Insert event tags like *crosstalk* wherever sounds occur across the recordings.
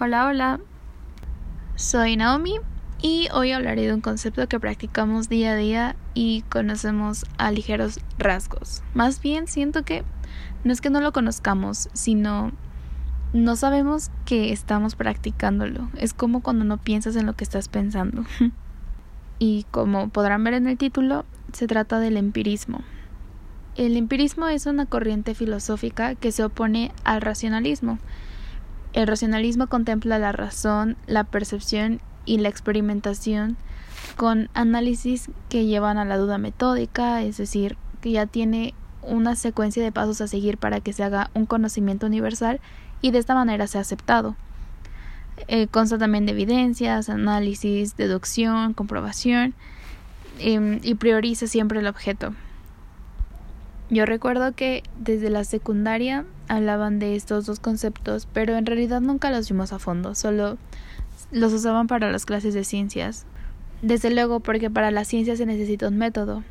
Hola, hola. Soy Naomi y hoy hablaré de un concepto que practicamos día a día y conocemos a ligeros rasgos. Más bien siento que no es que no lo conozcamos, sino no sabemos que estamos practicándolo. Es como cuando no piensas en lo que estás pensando. *laughs* y como podrán ver en el título, se trata del empirismo. El empirismo es una corriente filosófica que se opone al racionalismo el racionalismo contempla la razón, la percepción y la experimentación con análisis que llevan a la duda metódica, es decir, que ya tiene una secuencia de pasos a seguir para que se haga un conocimiento universal y de esta manera sea aceptado. Eh, consta también de evidencias, análisis, deducción, comprobación em, y prioriza siempre el objeto. Yo recuerdo que desde la secundaria hablaban de estos dos conceptos, pero en realidad nunca los vimos a fondo, solo los usaban para las clases de ciencias. Desde luego porque para la ciencia se necesita un método.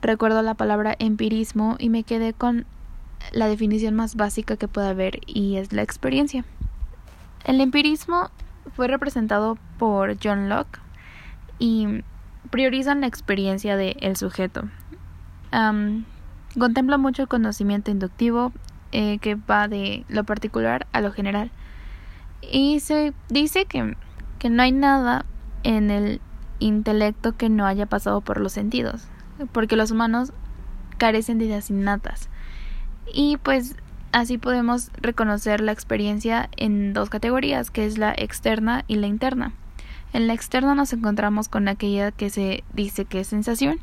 Recuerdo la palabra empirismo y me quedé con la definición más básica que puede haber y es la experiencia. El empirismo fue representado por John Locke y priorizan la experiencia del sujeto. Contempla mucho el conocimiento inductivo eh, que va de lo particular a lo general. Y se dice que, que no hay nada en el intelecto que no haya pasado por los sentidos, porque los humanos carecen de ideas innatas. Y pues así podemos reconocer la experiencia en dos categorías, que es la externa y la interna. En la externa nos encontramos con aquella que se dice que es sensación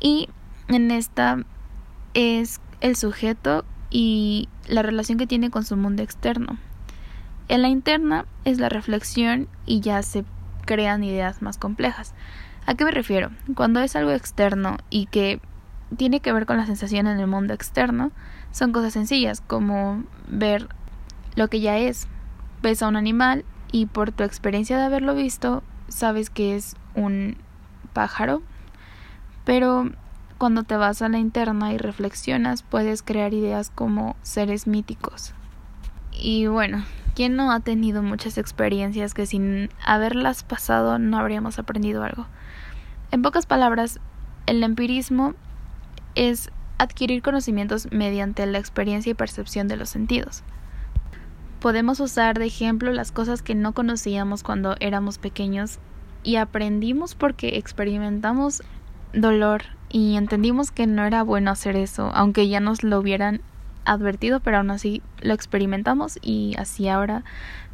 y en esta es el sujeto y la relación que tiene con su mundo externo. En la interna es la reflexión y ya se crean ideas más complejas. ¿A qué me refiero? Cuando es algo externo y que tiene que ver con la sensación en el mundo externo, son cosas sencillas como ver lo que ya es. Ves a un animal y por tu experiencia de haberlo visto, sabes que es un pájaro, pero cuando te vas a la interna y reflexionas, puedes crear ideas como seres míticos. Y bueno, ¿quién no ha tenido muchas experiencias que sin haberlas pasado no habríamos aprendido algo? En pocas palabras, el empirismo es adquirir conocimientos mediante la experiencia y percepción de los sentidos. Podemos usar de ejemplo las cosas que no conocíamos cuando éramos pequeños y aprendimos porque experimentamos dolor y entendimos que no era bueno hacer eso, aunque ya nos lo hubieran advertido, pero aún así lo experimentamos y así ahora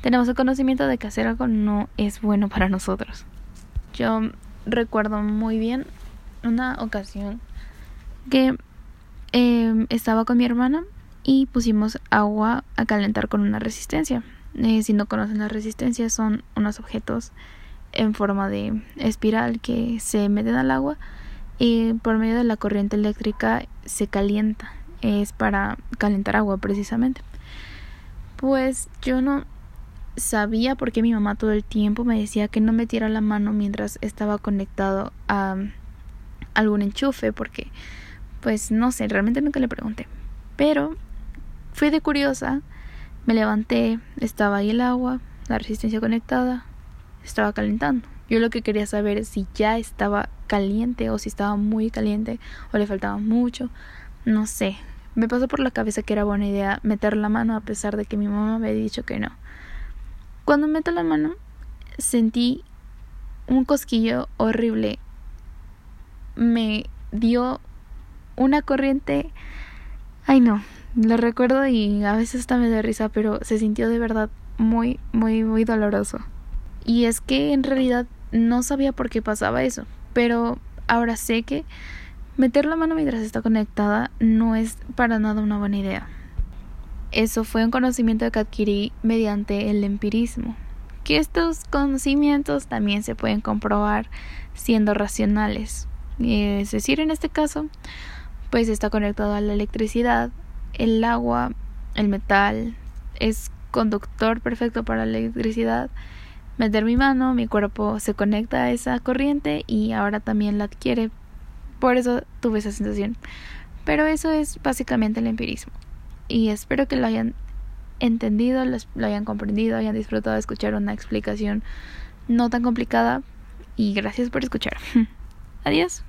tenemos el conocimiento de que hacer algo no es bueno para nosotros. Yo recuerdo muy bien una ocasión que em, estaba con mi hermana y pusimos agua a calentar con una resistencia. Eh, si no conocen la resistencia, son unos objetos en forma de espiral que se meten al agua y por medio de la corriente eléctrica se calienta. Es para calentar agua precisamente. Pues yo no sabía por qué mi mamá todo el tiempo me decía que no metiera la mano mientras estaba conectado a algún enchufe porque pues no sé, realmente nunca le pregunté. Pero fui de curiosa, me levanté, estaba ahí el agua, la resistencia conectada, estaba calentando. Yo lo que quería saber es si ya estaba caliente o si estaba muy caliente o le faltaba mucho. No sé. Me pasó por la cabeza que era buena idea meter la mano a pesar de que mi mamá me había dicho que no. Cuando meto la mano sentí un cosquillo horrible. Me dio una corriente. Ay no, lo recuerdo y a veces hasta me da risa, pero se sintió de verdad muy, muy, muy doloroso. Y es que en realidad no sabía por qué pasaba eso, pero ahora sé que meter la mano mientras está conectada no es para nada una buena idea. Eso fue un conocimiento que adquirí mediante el empirismo, que estos conocimientos también se pueden comprobar siendo racionales. Es decir, en este caso, pues está conectado a la electricidad, el agua, el metal, es conductor perfecto para la electricidad meter mi mano, mi cuerpo se conecta a esa corriente y ahora también la adquiere. Por eso tuve esa sensación. Pero eso es básicamente el empirismo. Y espero que lo hayan entendido, lo hayan comprendido, hayan disfrutado de escuchar una explicación no tan complicada. Y gracias por escuchar. *laughs* Adiós.